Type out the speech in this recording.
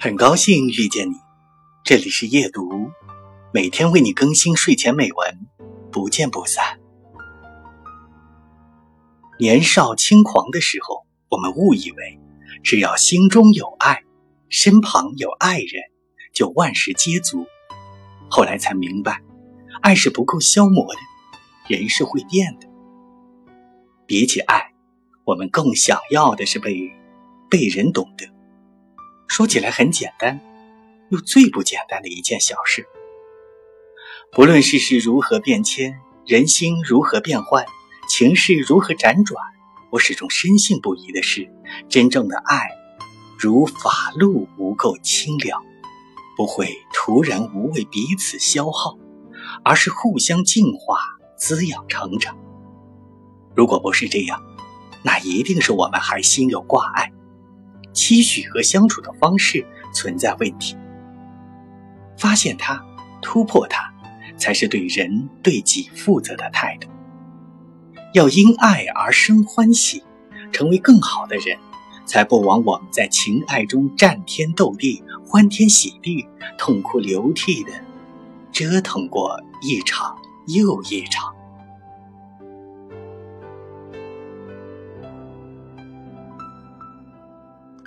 很高兴遇见你，这里是夜读，每天为你更新睡前美文，不见不散。年少轻狂的时候，我们误以为只要心中有爱，身旁有爱人，就万事皆足。后来才明白，爱是不够消磨的，人是会变的。比起爱，我们更想要的是被被人懂得。说起来很简单，又最不简单的一件小事。不论世事如何变迁，人心如何变幻，情势如何辗转，我始终深信不疑的是，真正的爱，如法路无垢清凉，不会徒然无畏彼此消耗，而是互相净化、滋养成长。如果不是这样，那一定是我们还心有挂碍。期许和相处的方式存在问题，发现它，突破它，才是对人对己负责的态度。要因爱而生欢喜，成为更好的人，才不枉我们在情爱中战天斗地、欢天喜地、痛哭流涕的折腾过一场又一场。